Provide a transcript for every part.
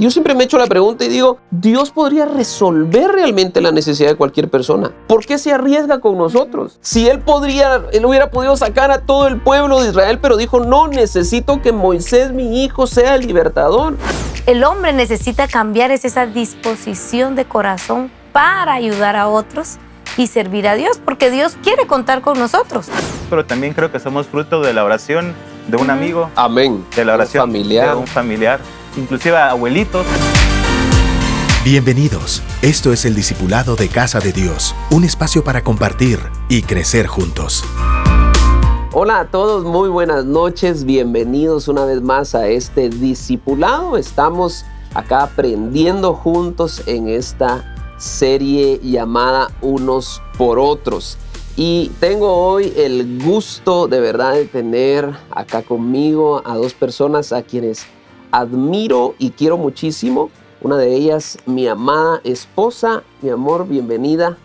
Yo siempre me echo la pregunta y digo, Dios podría resolver realmente la necesidad de cualquier persona. ¿Por qué se arriesga con nosotros? Si Él podría, Él hubiera podido sacar a todo el pueblo de Israel, pero dijo, no, necesito que Moisés, mi hijo, sea el libertador. El hombre necesita cambiar esa disposición de corazón para ayudar a otros y servir a Dios, porque Dios quiere contar con nosotros. Pero también creo que somos fruto de la oración de un amigo. Amén. De la oración familiar. de un familiar, inclusive abuelitos. Bienvenidos. Esto es el Discipulado de Casa de Dios, un espacio para compartir y crecer juntos. Hola a todos, muy buenas noches, bienvenidos una vez más a este discipulado. Estamos acá aprendiendo juntos en esta serie llamada Unos por Otros. Y tengo hoy el gusto de verdad de tener acá conmigo a dos personas a quienes admiro y quiero muchísimo. Una de ellas, mi amada esposa. Mi amor, bienvenida.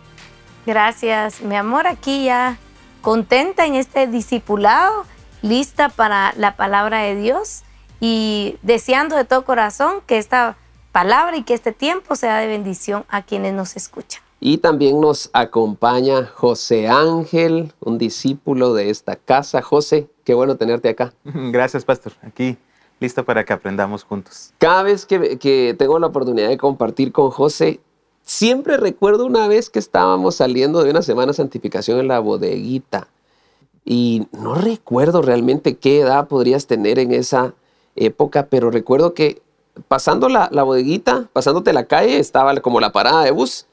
Gracias, mi amor, aquí ya contenta en este discipulado, lista para la palabra de Dios y deseando de todo corazón que esta palabra y que este tiempo sea de bendición a quienes nos escuchan. Y también nos acompaña José Ángel, un discípulo de esta casa. José, qué bueno tenerte acá. Gracias, pastor. Aquí listo para que aprendamos juntos. Cada vez que, tengo la oportunidad de compartir con José, siempre recuerdo una vez que estábamos saliendo de una semana de santificación en la bodeguita. Y no recuerdo realmente qué edad podrías tener en esa época, pero recuerdo que pasando la, la bodeguita, pasándote la calle, estaba como la parada de bus.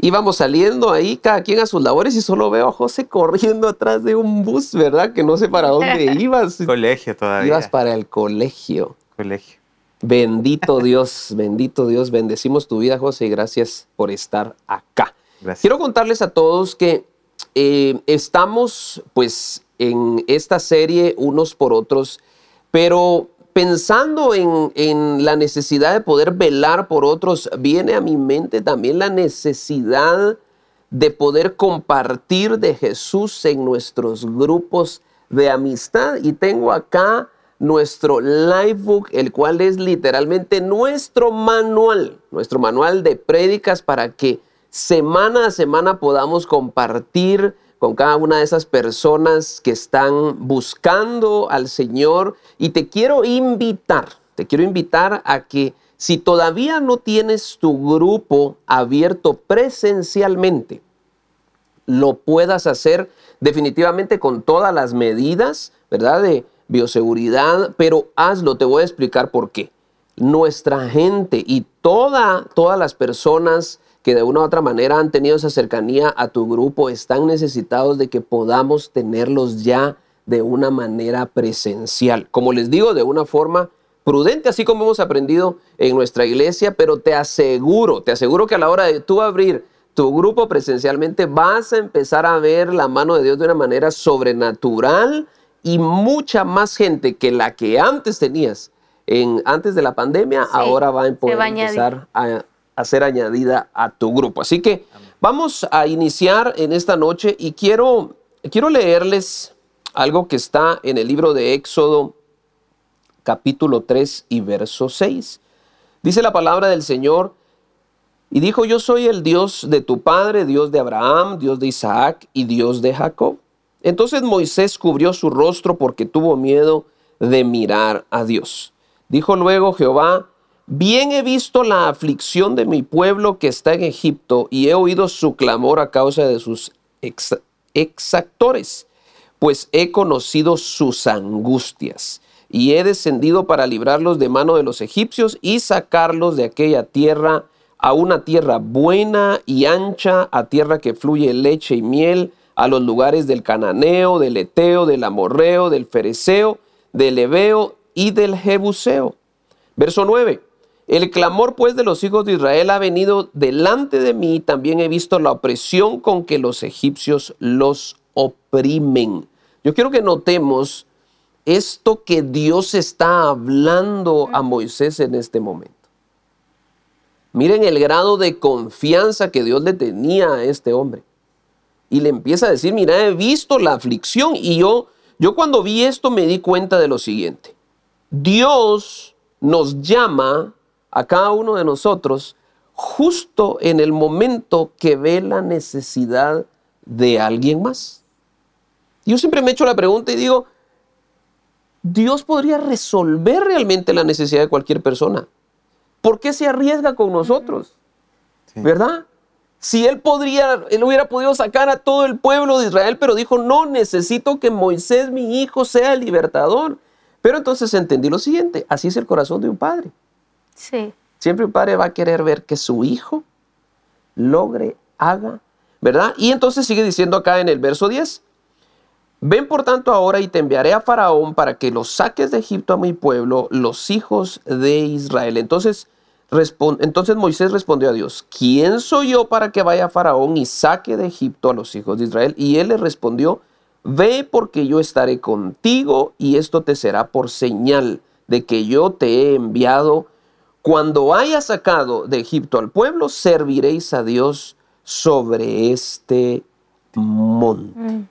Íbamos saliendo ahí, cada quien a sus labores, y solo veo a José corriendo atrás de un bus, ¿verdad? Que no sé para dónde ibas. colegio todavía. Ibas para el colegio. Colegio. Bendito Dios, bendito Dios, bendecimos tu vida, José, y gracias por estar acá. Gracias. Quiero contarles a todos que eh, estamos, pues, en esta serie unos por otros, pero pensando en, la necesidad de poder velar por otros, viene a mi mente también la necesidad de poder compartir de Jesús en nuestros grupos de amistad. Y tengo acá nuestro livebook, el cual es literalmente nuestro manual, nuestro manual de prédicas para que semana a semana podamos compartir con cada una de esas personas que están buscando al Señor. Y te quiero invitar, te quiero invitar a que si todavía no tienes tu grupo abierto presencialmente, lo puedas hacer definitivamente con todas las medidas, ¿verdad? De bioseguridad, pero hazlo, te voy a explicar por qué. Nuestra gente y toda, todas las personas que de una u otra manera han tenido esa cercanía a tu grupo están necesitados de que podamos tenerlos ya de una manera presencial. Como les digo, de una forma prudente, así como hemos aprendido en nuestra iglesia, pero te aseguro, te aseguro que a la hora de tú abrir tu grupo presencialmente vas a empezar a ver la mano de Dios de una manera sobrenatural y mucha más gente que la que antes tenías en, antes de la pandemia, sí, ahora va a poder va empezar a, a, ser añadida a tu grupo. Así que vamos a iniciar en esta noche y quiero, quiero leerles algo que está en el libro de Éxodo capítulo 3 y verso 6. Dice la palabra del Señor, y dijo, yo soy el Dios de tu padre, Dios de Abraham, Dios de Isaac y Dios de Jacob. Entonces Moisés cubrió su rostro porque tuvo miedo de mirar a Dios. Dijo luego Jehová, bien he visto la aflicción de mi pueblo que está en Egipto y he oído su clamor a causa de sus ex exactores, pues he conocido sus angustias y he descendido para librarlos de mano de los egipcios y sacarlos de aquella tierra a una tierra buena y ancha, a tierra que fluye leche y miel, a los lugares del cananeo, del eteo, del amorreo, del fereceo, del ebeo y del jebuseo. Verso 9. El clamor pues de los hijos de Israel ha venido delante de mí, también he visto la opresión con que los egipcios los oprimen. Yo quiero que notemos esto que Dios está hablando a Moisés en este momento. Miren el grado de confianza que Dios le tenía a este hombre. Y le empieza a decir, mira, he visto la aflicción. Y yo, yo cuando vi esto me di cuenta de lo siguiente. Dios nos llama a cada uno de nosotros justo en el momento que ve la necesidad de alguien más. Yo siempre me echo la pregunta y digo, Dios podría resolver realmente la necesidad de cualquier persona. ¿Por qué se arriesga con nosotros? ¿Verdad? Si él podría, él hubiera podido sacar a todo el pueblo de Israel, pero dijo, no, necesito que Moisés, mi hijo, sea el libertador. Pero entonces entendí lo siguiente, así es el corazón de un padre. Sí. Siempre un padre va a querer ver que su hijo logre, haga, ¿verdad? Y entonces sigue diciendo acá en el verso 10, ven por tanto ahora y te enviaré a Faraón para que los saques de Egipto a mi pueblo, los hijos de Israel. Entonces, entonces Moisés respondió a Dios, ¿quién soy yo para que vaya a Faraón y saque de Egipto a los hijos de Israel? Y él le respondió, ve porque yo estaré contigo y esto te será por señal de que yo te he enviado. Cuando haya sacado de Egipto al pueblo, serviréis a Dios sobre este monte. Mm.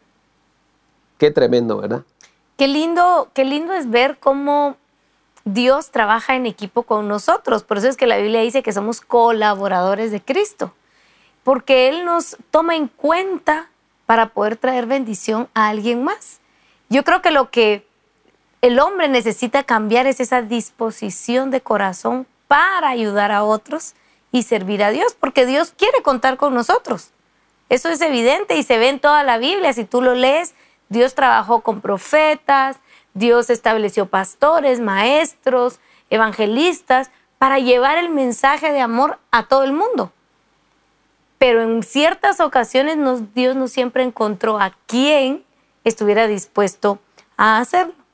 Qué tremendo, ¿verdad? Qué lindo, qué lindo es ver cómo Dios trabaja en equipo con nosotros. Por eso es que la Biblia dice que somos colaboradores de Cristo, porque Él nos toma en cuenta para poder traer bendición a alguien más. Yo creo que lo que el hombre necesita cambiar es esa disposición de corazón para ayudar a otros y servir a Dios, porque Dios quiere contar con nosotros. Eso es evidente y se ve en toda la Biblia. Si tú lo lees, Dios trabajó con profetas, Dios estableció pastores, maestros, evangelistas, para llevar el mensaje de amor a todo el mundo. Pero en ciertas ocasiones Dios no siempre encontró a quien estuviera dispuesto a hacerlo.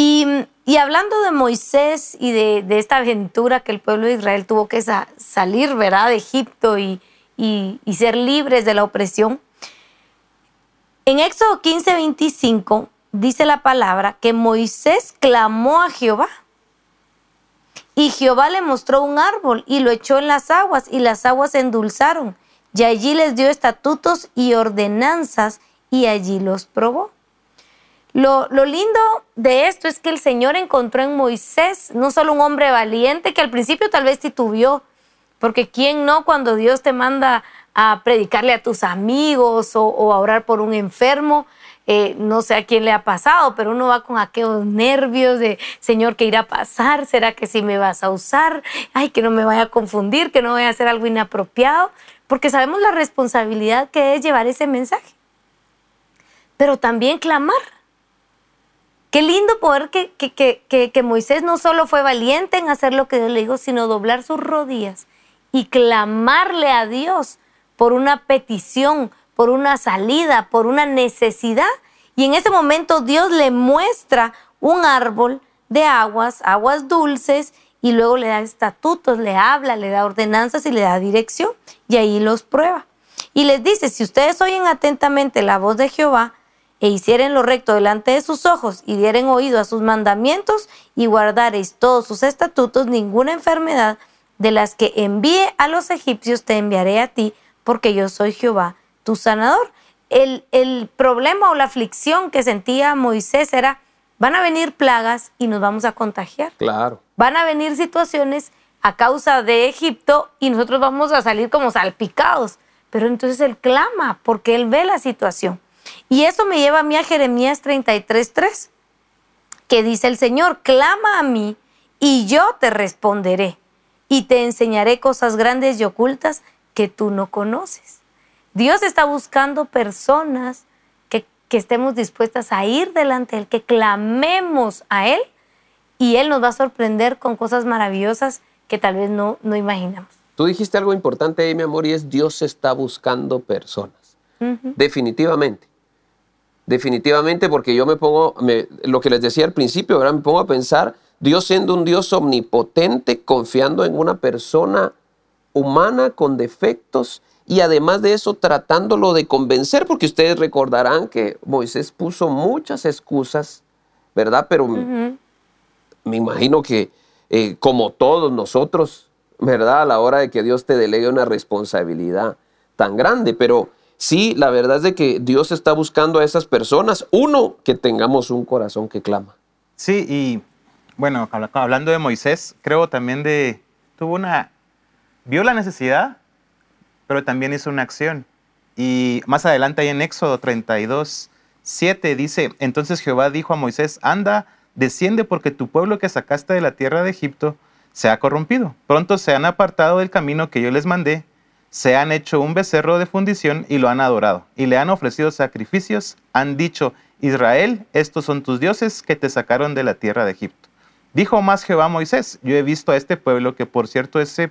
Y, hablando de Moisés y de, esta aventura que el pueblo de Israel tuvo que salir, ¿verdad?, de Egipto y, y ser libres de la opresión. En Éxodo 15, 25 dice la palabra que Moisés clamó a Jehová. Y Jehová le mostró un árbol y lo echó en las aguas y las aguas se endulzaron. Y allí les dio estatutos y ordenanzas y allí los probó. Lo, lo, lindo de esto es que el Señor encontró en Moisés no solo un hombre valiente que al principio tal vez titubió, porque quién no cuando Dios te manda a predicarle a tus amigos o, a orar por un enfermo, eh, no sé a quién le ha pasado, pero uno va con aquellos nervios de, Señor, ¿qué irá a pasar? ¿Será que sí me vas a usar? Ay, que no me vaya a confundir, que no vaya a hacer algo inapropiado, porque sabemos la responsabilidad que es llevar ese mensaje. Pero también clamar. Qué lindo poder que, que, que Moisés no solo fue valiente en hacer lo que Dios le dijo, sino doblar sus rodillas y clamarle a Dios por una petición, por una salida, por una necesidad. Y en ese momento Dios le muestra un árbol de aguas, aguas dulces, y luego le da estatutos, le habla, le da ordenanzas y le da dirección, y ahí los prueba. Y les dice, si ustedes oyen atentamente la voz de Jehová, e hicieren lo recto delante de sus ojos, y dieren oído a sus mandamientos, y guardareis todos sus estatutos, ninguna enfermedad de las que envíe a los egipcios te enviaré a ti, porque yo soy Jehová tu sanador. El, el problema o la aflicción que sentía Moisés era, van a venir plagas y nos vamos a contagiar. Claro. Van a venir situaciones a causa de Egipto y nosotros vamos a salir como salpicados. Pero entonces él clama porque él ve la situación. Y eso me lleva a mí a Jeremías 33:3, que dice el Señor, clama a mí y yo te responderé y te enseñaré cosas grandes y ocultas que tú no conoces. Dios está buscando personas que, estemos dispuestas a ir delante de Él, que clamemos a Él y Él nos va a sorprender con cosas maravillosas que tal vez no, no imaginamos. Tú dijiste algo importante ahí, mi amor, y es Dios está buscando personas. Definitivamente. Definitivamente, porque yo me pongo, lo que les decía al principio, ahora me pongo a pensar, Dios siendo un Dios omnipotente, confiando en una persona humana con defectos y además de eso tratándolo de convencer, porque ustedes recordarán que Moisés puso muchas excusas, ¿verdad? Pero me imagino que eh, como todos nosotros, ¿verdad? A la hora de que Dios te delegue una responsabilidad tan grande, pero sí, la verdad es de que Dios está buscando a esas personas, uno, que tengamos un corazón que clama. Sí, y bueno, habla- hablando de Moisés, creo también de, tuvo una, vio la necesidad, pero también hizo una acción. Y más adelante ahí en Éxodo 32, 7 dice, entonces Jehová dijo a Moisés, anda, desciende porque tu pueblo que sacaste de la tierra de Egipto se ha corrompido. Pronto se han apartado del camino que yo les mandé, se han hecho un becerro de fundición y lo han adorado. Y le han ofrecido sacrificios, han dicho, Israel, estos son tus dioses que te sacaron de la tierra de Egipto. Dijo más Jehová a Moisés, yo he visto a este pueblo, que por cierto ese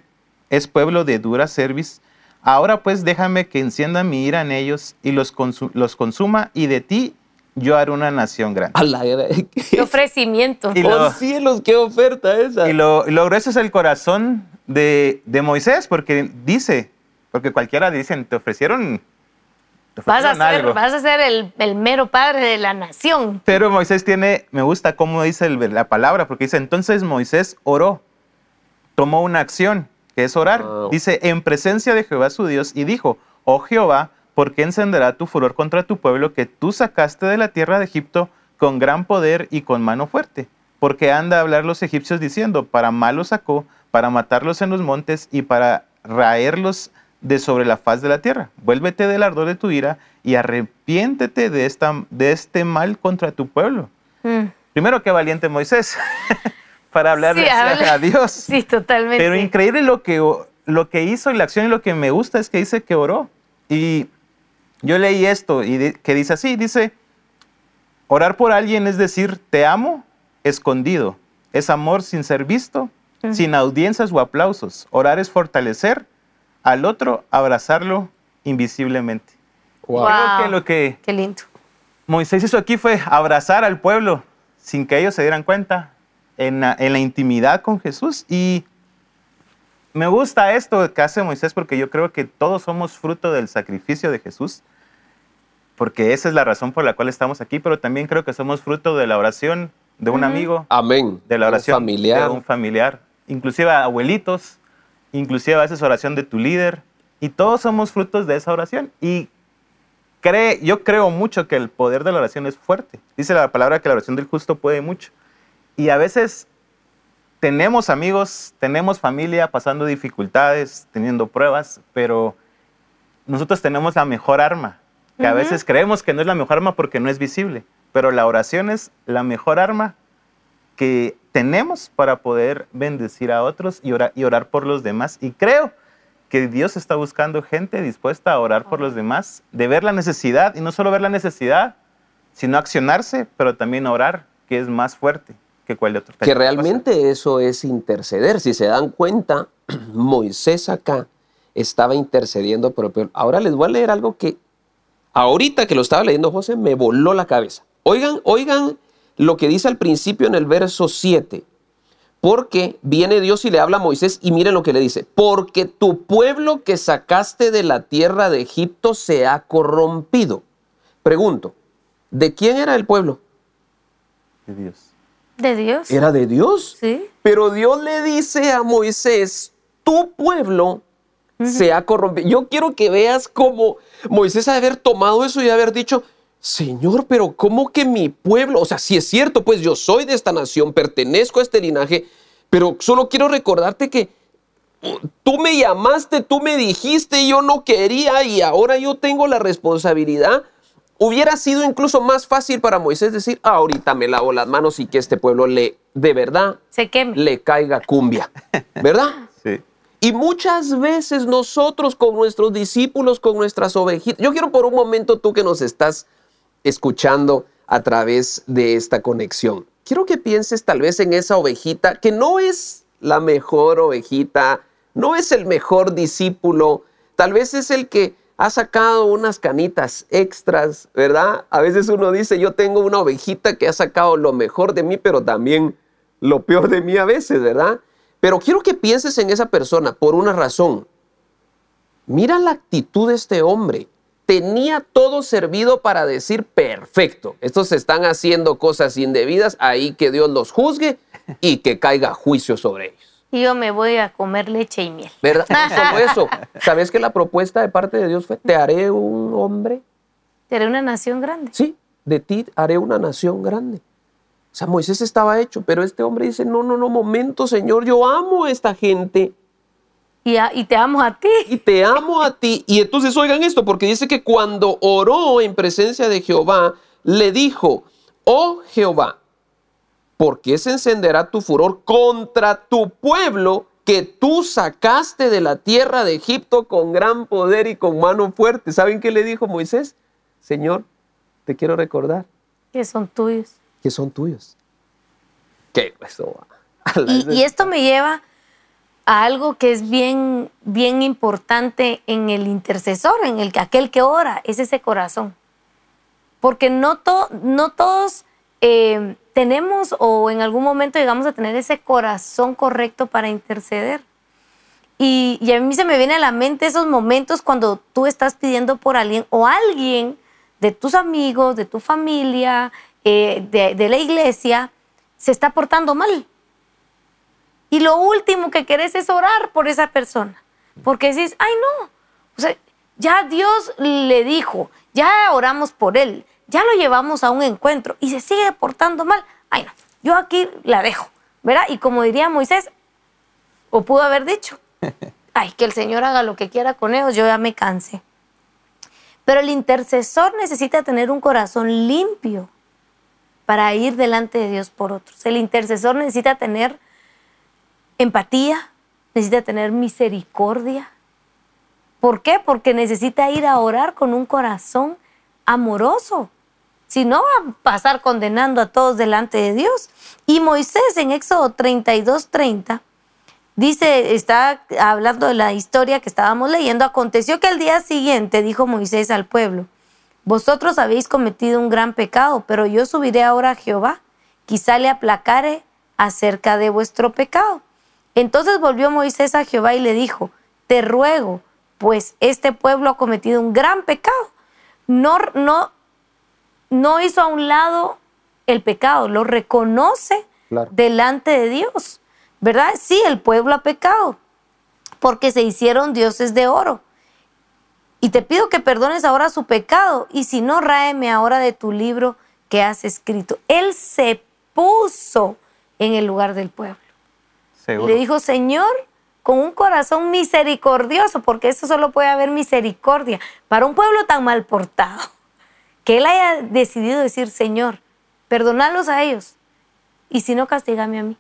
es pueblo de dura cerviz. Ahora pues déjame que encienda mi ira en ellos y los, consu- los consuma, y de ti yo haré una nación grande. A la era- Qué ofrecimiento. Y ¡Oh, lo- cielos, qué oferta esa! Y lo, y lo grueso es el corazón de, de Moisés, porque dice, porque cualquiera dicen, te ofrecieron, te Vas a ser, vas a ser el, el mero padre de la nación. Pero Moisés tiene, me gusta cómo dice el- la palabra, porque dice, entonces Moisés oró, tomó una acción, que es orar. Wow. Dice, en presencia de Jehová su Dios, y dijo, oh Jehová, ¿por qué encenderá tu furor contra tu pueblo que tú sacaste de la tierra de Egipto con gran poder y con mano fuerte? Porque anda a hablar los egipcios diciendo, para mal los sacó, para matarlos en los montes y para raerlos de sobre la faz de la tierra. Vuélvete del ardor de tu ira y arrepiéntete de, esta, de este mal contra tu pueblo. Mm. Primero, qué valiente Moisés para hablarle Sí, habla- a Dios. Sí, totalmente. Pero increíble lo que, lo que hizo y la acción y lo que me gusta es que dice que oró. Y yo leí esto y que dice así, dice, orar por alguien es decir, te amo escondido, es amor sin ser visto, sin audiencias o aplausos. Orar es fortalecer al otro, abrazarlo invisiblemente. Wow. Wow. Creo que lo que Qué lindo. Moisés hizo aquí fue abrazar al pueblo sin que ellos se dieran cuenta en la, en la intimidad con Jesús. Y me gusta esto que hace Moisés porque yo creo que todos somos fruto del sacrificio de Jesús, porque esa es la razón por la cual estamos aquí, pero también creo que somos fruto de la oración de un amigo, Amén. de la Un oración familiar. de un familiar, inclusive abuelitos, inclusive a veces oración de tu líder, y todos somos frutos de esa oración. Y cree, yo creo mucho que el poder de la oración es fuerte. Dice la palabra que la oración del justo puede mucho. Y a veces tenemos amigos, tenemos familia pasando dificultades, teniendo pruebas, pero nosotros tenemos la mejor arma, que a veces creemos que no es la mejor arma porque no es visible, pero la oración es la mejor arma que tenemos para poder bendecir a otros y orar, y orar por los demás. Y creo que Dios está buscando gente dispuesta a orar por los demás, de ver la necesidad, y no solo ver la necesidad, sino accionarse, pero también orar, que es más fuerte que cualquier otro. Que realmente eso es interceder. Si se dan cuenta, Moisés acá estaba intercediendo pueblo. Ahora les voy a leer algo que ahorita que lo estaba leyendo José me voló la cabeza. Oigan, oigan lo que dice al principio en el verso 7. Porque viene Dios y le habla a Moisés y miren lo que le dice. Porque tu pueblo que sacaste de la tierra de Egipto se ha corrompido. Pregunto, ¿de quién era el pueblo? De Dios. De Dios. ¿Era de Dios? Sí. Pero Dios le dice a Moisés, tu pueblo se ha corrompido. Yo quiero que veas cómo Moisés ha de haber tomado eso y haber dicho, Señor, pero ¿cómo que mi pueblo? O sea, si es cierto, pues yo soy de esta nación, pertenezco a este linaje, pero solo quiero recordarte que uh, tú me llamaste, tú me dijiste, yo no quería y ahora yo tengo la responsabilidad. Hubiera sido incluso más fácil para Moisés decir, "Ah, ahorita me lavo las manos y que este pueblo le, de verdad, Se queme. le caiga cumbia, ¿verdad? Sí. Y muchas veces nosotros con nuestros discípulos, con nuestras ovejitas, yo quiero por un momento tú que nos estás escuchando a través de esta conexión, quiero que pienses tal vez en esa ovejita que no es la mejor ovejita, no es el mejor discípulo, tal vez es el que ha sacado unas canitas extras, ¿verdad? A veces uno dice, yo tengo una ovejita que ha sacado lo mejor de mí, pero también lo peor de mí a veces, ¿verdad? Pero quiero que pienses en esa persona por una razón. Mira la actitud de este hombre. Tenía todo servido para decir, perfecto, estos están haciendo cosas indebidas, ahí que Dios los juzgue y que caiga juicio sobre ellos. Y yo me voy a comer leche y miel. ¿Verdad? No solo eso. ¿Sabes que la propuesta de parte de Dios fue, te haré un hombre? Seré una nación grande. Sí, de ti haré una nación grande. sea, Moisés estaba hecho, pero este hombre dice, no, no, no, momento, Señor, yo amo a esta gente Y, a- y te amo a ti. y te amo a ti. Y entonces oigan esto, porque dice que cuando oró en presencia de Jehová, le dijo, oh Jehová, ¿por qué se encenderá tu furor contra tu pueblo que tú sacaste de la tierra de Egipto con gran poder y con mano fuerte? ¿Saben qué le dijo Moisés? Señor, te quiero recordar Que son tuyos. que son tuyos. ¿Qué? Eso va. Y, y esto me lleva a algo que es bien, bien importante en el intercesor, en el que aquel que ora, es ese corazón. Porque no, to- no todos eh, tenemos o en algún momento llegamos a tener ese corazón correcto para interceder. Y, a mí se me viene a la mente esos momentos cuando tú estás pidiendo por alguien o alguien de tus amigos, de tu familia, eh, de la iglesia, se está portando mal. Y lo último que querés es orar por esa persona. Porque decís, ay no, o sea, ya Dios le dijo, ya oramos por él, ya lo llevamos a un encuentro y se sigue portando mal. Ay no, yo aquí la dejo, ¿verdad? Y como diría Moisés, o pudo haber dicho, ay, que el Señor haga lo que quiera con ellos, yo ya me cansé. Pero el intercesor necesita tener un corazón limpio para ir delante de Dios por otros. El intercesor necesita tener empatía, necesita tener misericordia. ¿Por qué? Porque necesita ir a orar con un corazón amoroso. Si no, va a pasar condenando a todos delante de Dios. Y Moisés en Éxodo 32, 30, dice, está hablando de la historia que estábamos leyendo, aconteció que al día siguiente dijo Moisés al pueblo, vosotros habéis cometido un gran pecado, pero yo subiré ahora a Jehová, quizá le aplacare acerca de vuestro pecado. Entonces volvió Moisés a Jehová y le dijo, te ruego, pues este pueblo ha cometido un gran pecado. No, no, no hizo a un lado el pecado, lo reconoce Claro. delante de Dios, ¿verdad? Sí, el pueblo ha pecado, porque se hicieron dioses de oro. Y te pido que perdones ahora su pecado, y si no, ráeme ahora de tu libro que has escrito. Él se puso en el lugar del pueblo. Seguro. Le dijo, Señor, con un corazón misericordioso, porque eso solo puede haber misericordia para un pueblo tan mal portado, que él haya decidido decir, Señor, perdonalos a ellos, y si no, castigame a mí.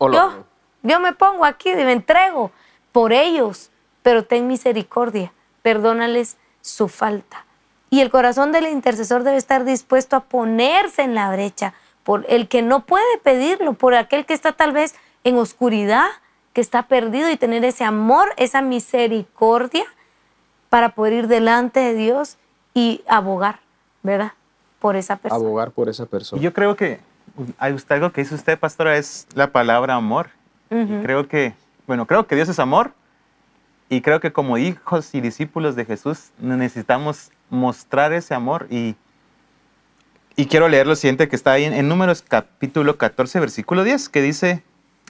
Yo, yo me pongo aquí y me entrego por ellos, pero ten misericordia, perdónales su falta. Y el corazón del intercesor debe estar dispuesto a ponerse en la brecha por el que no puede pedirlo, por aquel que está tal vez en oscuridad, que está perdido y tener ese amor, esa misericordia para poder ir delante de Dios y abogar, ¿verdad? Por esa persona. abogar por esa Y persona. yo creo que hay usted- algo que dice usted, pastora, es la palabra amor. Y Ujú. creo que, bueno, creo que Dios es amor. Y creo que como hijos y discípulos de Jesús necesitamos mostrar ese amor. Y, y quiero leer lo siguiente que está ahí en, en Números capítulo 14, versículo 10, que dice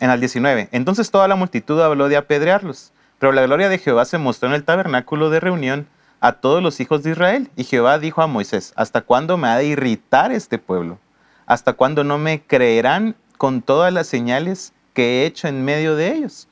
en el 19. Entonces toda la multitud habló de apedrearlos. Pero la gloria de Jehová se mostró en el tabernáculo de reunión a todos los hijos de Israel. Y Jehová dijo a Moisés, ¿hasta cuándo me ha de irritar este pueblo? ¿Hasta cuándo no me creerán con todas las señales que he hecho en medio de ellos?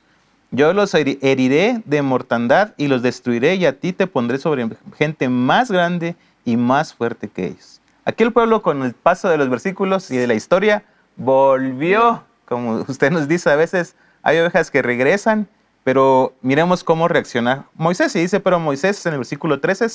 Yo los heri- heriré de mortandad y los destruiré y a ti te pondré sobre gente más grande y más fuerte que ellos. Aquí el pueblo con el paso de los versículos y de la historia volvió, como usted nos dice a veces, hay ovejas que regresan, pero miremos cómo reacciona Moisés. Y dice, pero Moisés en el versículo 13,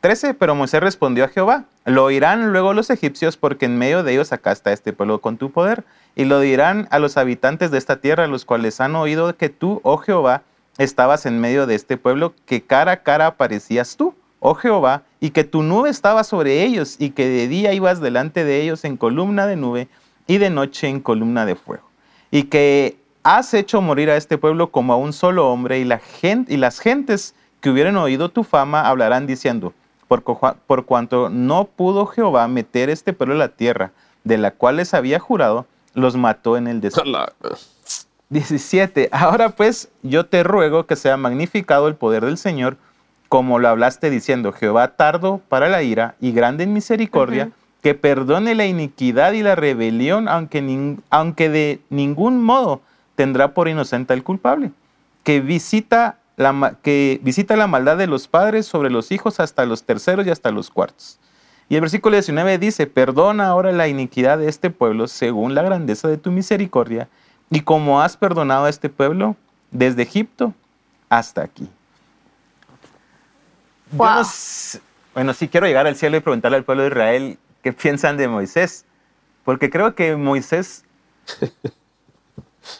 13, pero Moisés respondió a Jehová, lo oirán luego los egipcios porque en medio de ellos sacaste a este pueblo con tu poder, y lo dirán a los habitantes de esta tierra, los cuales han oído que tú, oh Jehová, estabas en medio de este pueblo, que cara a cara aparecías tú, oh Jehová, y que tu nube estaba sobre ellos, y que de día ibas delante de ellos en columna de nube, y de noche en columna de fuego, y que has hecho morir a este pueblo como a un solo hombre, y, la gen- y las gentes que hubieran oído tu fama hablarán diciendo, por cuanto no pudo Jehová meter este pueblo en la tierra, de la cual les había jurado, los mató en el desierto. 17. Ahora pues yo te ruego que sea magnificado el poder del Señor, como lo hablaste diciendo, Jehová tardo para la ira y grande en misericordia, que perdone la iniquidad y la rebelión, aunque, aunque de ningún modo tendrá por inocente al culpable, que visita, la, que visita la maldad de los padres sobre los hijos hasta los terceros y hasta los cuartos. Y el versículo 19 dice, perdona ahora la iniquidad de este pueblo según la grandeza de tu misericordia, y como has perdonado a este pueblo desde Egipto hasta aquí. bueno, sí quiero llegar al cielo y preguntarle al pueblo de Israel qué piensan de Moisés, porque creo que Moisés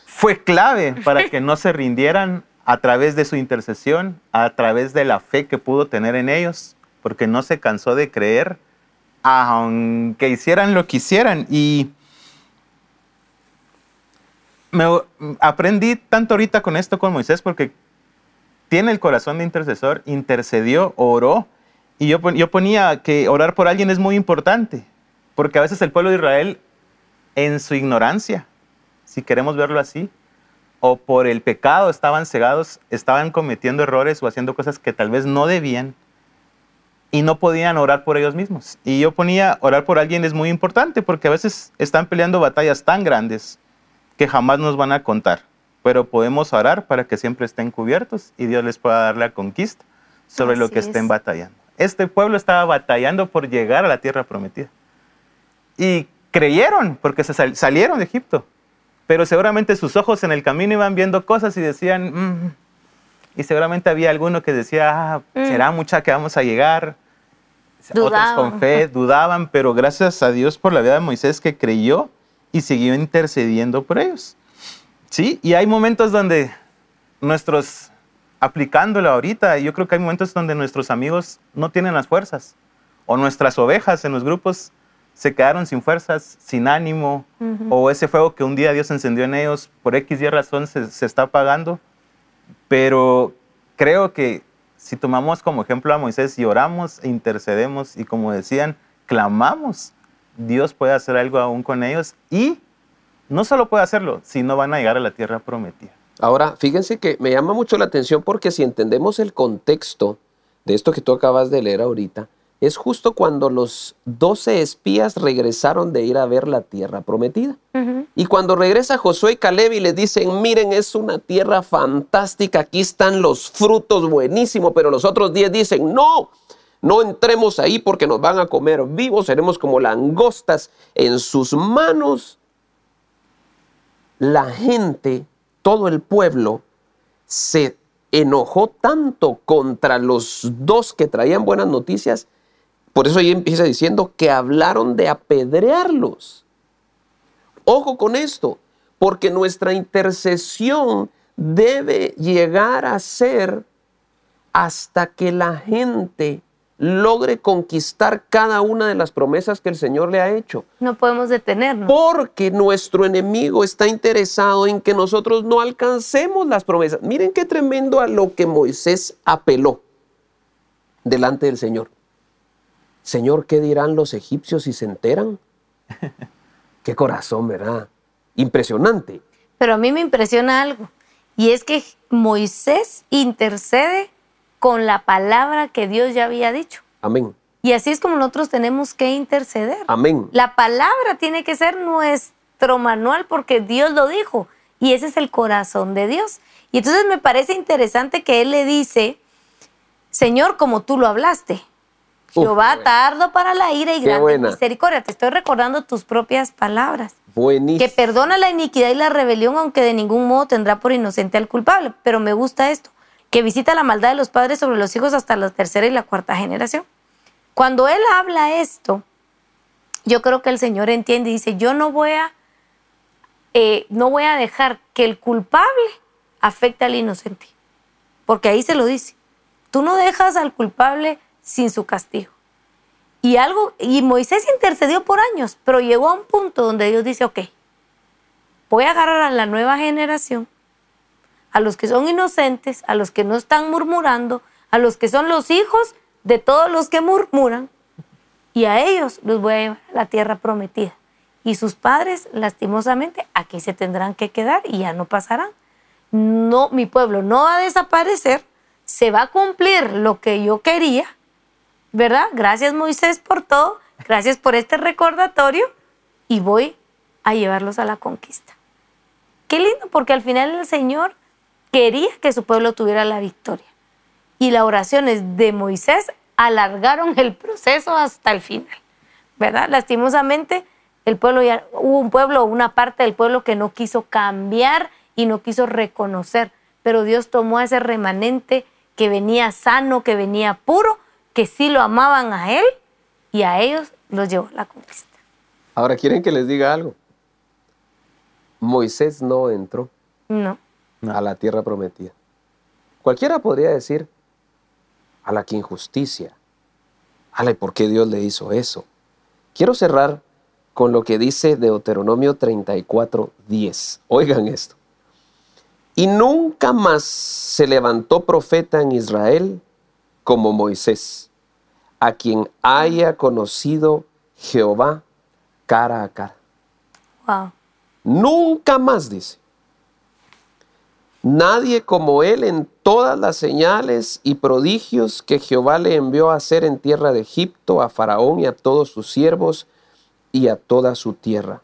fue clave para que no se rindieran a través de su intercesión, a través de la fe que pudo tener en ellos, porque no se cansó de creer, aunque hicieran lo que hicieran. Y me aprendí tanto ahorita con esto con Moisés, porque tiene el corazón de intercesor, intercedió, oró, y yo, yo ponía que orar por alguien es muy importante, porque a veces el pueblo de Israel, en su ignorancia, si queremos verlo así, o por el pecado estaban cegados, estaban cometiendo errores o haciendo cosas que tal vez no debían y no podían orar por ellos mismos. Y yo ponía, orar por alguien es muy importante porque a veces están peleando batallas tan grandes que jamás nos van a contar, pero podemos orar para que siempre estén cubiertos y Dios les pueda dar la conquista sobre lo que estén batallando. Este pueblo estaba batallando por llegar a la tierra prometida. Y creyeron porque se salieron de Egipto. Pero seguramente sus ojos en el camino iban viendo cosas y decían, mm". y seguramente había alguno que decía, ah, mm. será mucha que vamos a llegar. Otros con fe dudaban, pero gracias a Dios por la vida de Moisés que creyó y siguió intercediendo por ellos. Sí, y hay momentos donde nuestros aplicándolo ahorita, yo creo que hay momentos donde nuestros amigos no tienen las fuerzas, o nuestras ovejas en los grupos se quedaron sin fuerzas, sin ánimo, o ese fuego que un día Dios encendió en ellos, por X y razón se, se está apagando. Pero creo que si tomamos como ejemplo a Moisés y oramos e intercedemos y como decían, clamamos, Dios puede hacer algo aún con ellos y no solo puede hacerlo, sino van a llegar a la tierra prometida. Ahora, fíjense que me llama mucho la atención porque si entendemos el contexto de esto que tú acabas de leer ahorita, es justo cuando los doce espías regresaron de ir a ver la tierra prometida. Y cuando regresa Josué y Caleb y les dicen, miren, es una tierra fantástica, aquí están los frutos buenísimos, pero los otros diez dicen, no, no entremos ahí porque nos van a comer vivos, seremos como langostas en sus manos. La gente todo el pueblo se enojó tanto contra los dos que traían buenas noticias, por eso ahí empieza diciendo que hablaron de apedrearlos. Ojo con esto, porque nuestra intercesión debe llegar a ser hasta que la gente logre conquistar cada una de las promesas que el Señor le ha hecho. No podemos detenernos. Porque nuestro enemigo está interesado en que nosotros no alcancemos las promesas. Miren qué tremendo a lo que Moisés apeló delante del Señor. Señor, ¿qué dirán los egipcios si se enteran? qué corazón, ¿verdad? Impresionante. Pero a mí me impresiona algo, y es que Moisés intercede con la palabra que Dios ya había dicho. Amén. Y así es como nosotros tenemos que interceder. Amén. La palabra tiene que ser nuestro manual porque Dios lo dijo. Y ese es el corazón de Dios. Y entonces me parece interesante que Él le dice, Señor, como tú lo hablaste. Jehová tardo para la ira y grande misericordia. Te estoy recordando tus propias palabras. Buenísimo. Que perdona la iniquidad y la rebelión, aunque de ningún modo tendrá por inocente al culpable. Pero me gusta esto que visita la maldad de los padres sobre los hijos hasta la tercera y la cuarta generación. Cuando él habla esto, yo creo que el Señor entiende y dice, yo no voy a, eh, no voy a dejar que el culpable afecte al inocente. Porque ahí se lo dice. Tú no dejas al culpable sin su castigo. Y algo, y Moisés intercedió por años, pero llegó a un punto donde Dios dice, ok, voy a agarrar a la nueva generación a los que son inocentes, a los que no están murmurando, a los que son los hijos de todos los que murmuran, y a ellos los voy a llevar a la tierra prometida. Y sus padres, lastimosamente, aquí se tendrán que quedar y ya no pasarán. No, mi pueblo no va a desaparecer, se va a cumplir lo que yo quería, ¿verdad? Gracias Moisés por todo, gracias por este recordatorio y voy a llevarlos a la conquista. Qué lindo, porque al final el Señor quería que su pueblo tuviera la victoria. Y las oraciones de Moisés alargaron el proceso hasta el final, ¿verdad? Lastimosamente, el pueblo ya, hubo un pueblo, una parte del pueblo que no quiso cambiar y no quiso reconocer, pero Dios tomó a ese remanente que venía sano, que venía puro, que sí lo amaban a Él y a ellos los llevó a la conquista. Ahora, ¿quieren que les diga algo? Moisés no entró No. A la tierra prometida. Cualquiera podría decir, a la que injusticia. A ¿por qué Dios le hizo eso? Quiero cerrar con lo que dice Deuteronomio 34, 10. Oigan esto. Y nunca más se levantó profeta en Israel como Moisés, a quien haya conocido Jehová cara a cara. Wow. Nunca más, dice. Nadie como él en todas las señales y prodigios que Jehová le envió a hacer en tierra de Egipto, a Faraón y a todos sus siervos y a toda su tierra.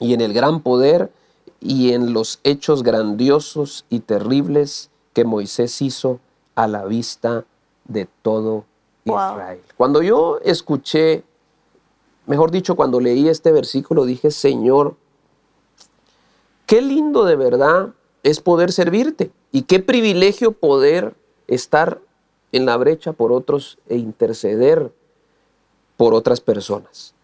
Y en el gran poder y en los hechos grandiosos y terribles que Moisés hizo a la vista de todo Israel. Cuando yo escuché, mejor dicho, cuando leí este versículo, dije, Señor, qué lindo de verdad es poder servirte y qué privilegio poder estar en la brecha por otros e interceder por otras personas.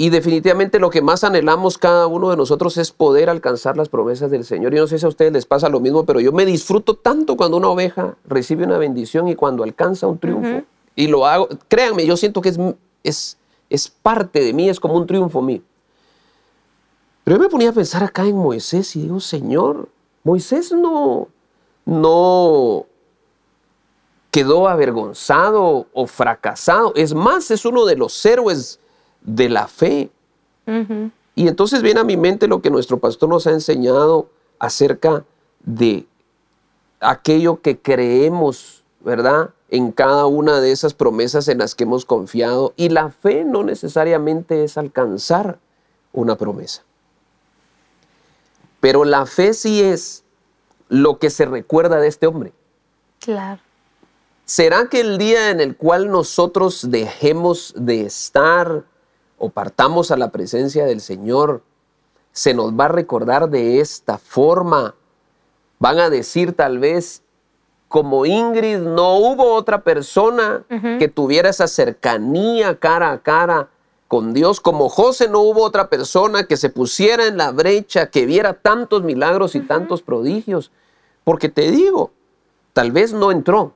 Y definitivamente lo que más anhelamos cada uno de nosotros es poder alcanzar las promesas del Señor. Y no sé si a ustedes les pasa lo mismo, pero yo me disfruto tanto cuando una oveja recibe una bendición y cuando alcanza un triunfo. Y lo hago, créanme, yo siento que es, es, es parte de mí, es como un triunfo mío. Pero yo me ponía a pensar acá en Moisés y digo, Señor, Moisés no, no quedó avergonzado o fracasado. Es más, es uno de los héroes de la fe. Y entonces viene a mi mente lo que nuestro pastor nos ha enseñado acerca de aquello que creemos, ¿verdad? En cada una de esas promesas en las que hemos confiado. Y la fe no necesariamente es alcanzar una promesa. Pero la fe sí es lo que se recuerda de este hombre. Claro. ¿Será que el día en el cual nosotros dejemos de estar o partamos a la presencia del Señor, se nos va a recordar de esta forma? Van a decir tal vez, como Ingrid, no hubo otra persona que tuviera esa cercanía cara a cara con Dios. Como José no hubo otra persona que se pusiera en la brecha, que viera tantos milagros y tantos prodigios. Porque te digo, tal vez no entró,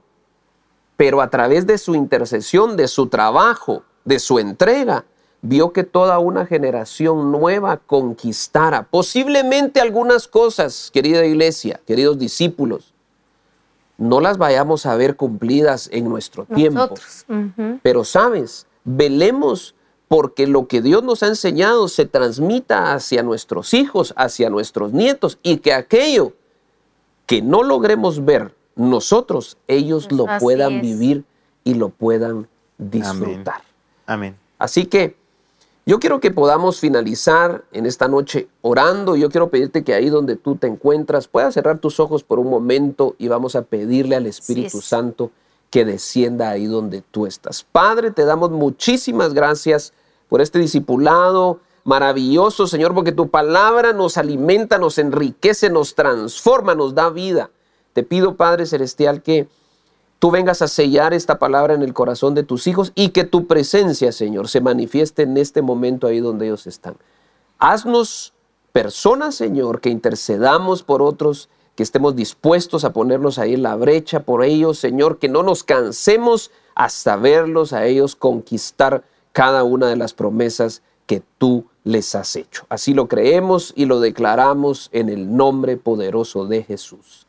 pero a través de su intercesión, de su trabajo, de su entrega, vio que toda una generación nueva conquistara. Posiblemente algunas cosas, querida iglesia, queridos discípulos, no las vayamos a ver cumplidas en nuestro tiempo. Pero sabes, velemos porque lo que Dios nos ha enseñado se transmita hacia nuestros hijos, hacia nuestros nietos, y que aquello que no logremos ver nosotros, ellos lo puedan vivir y lo puedan disfrutar. Amén. Así que yo quiero que podamos finalizar en esta noche orando. Yo quiero pedirte que ahí donde tú te encuentras puedas cerrar tus ojos por un momento y vamos a pedirle al Espíritu Santo que descienda ahí donde tú estás. Padre, te damos muchísimas gracias por este discipulado maravilloso, Señor, porque tu palabra nos alimenta, nos enriquece, nos transforma, nos da vida. Te pido, Padre Celestial, que tú vengas a sellar esta palabra en el corazón de tus hijos y que tu presencia, Señor, se manifieste en este momento ahí donde ellos están. Haznos personas, Señor, que intercedamos por otros, que estemos dispuestos a ponernos ahí en la brecha por ellos, Señor, que no nos cansemos hasta verlos a ellos conquistar cada una de las promesas que tú les has hecho. Así lo creemos y lo declaramos en el nombre poderoso de Jesús.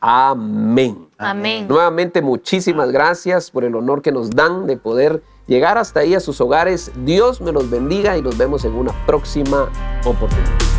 Amén. Amén. Nuevamente muchísimas gracias por el honor que nos dan de poder llegar hasta ahí a sus hogares. Dios me los bendiga y nos vemos en una próxima oportunidad.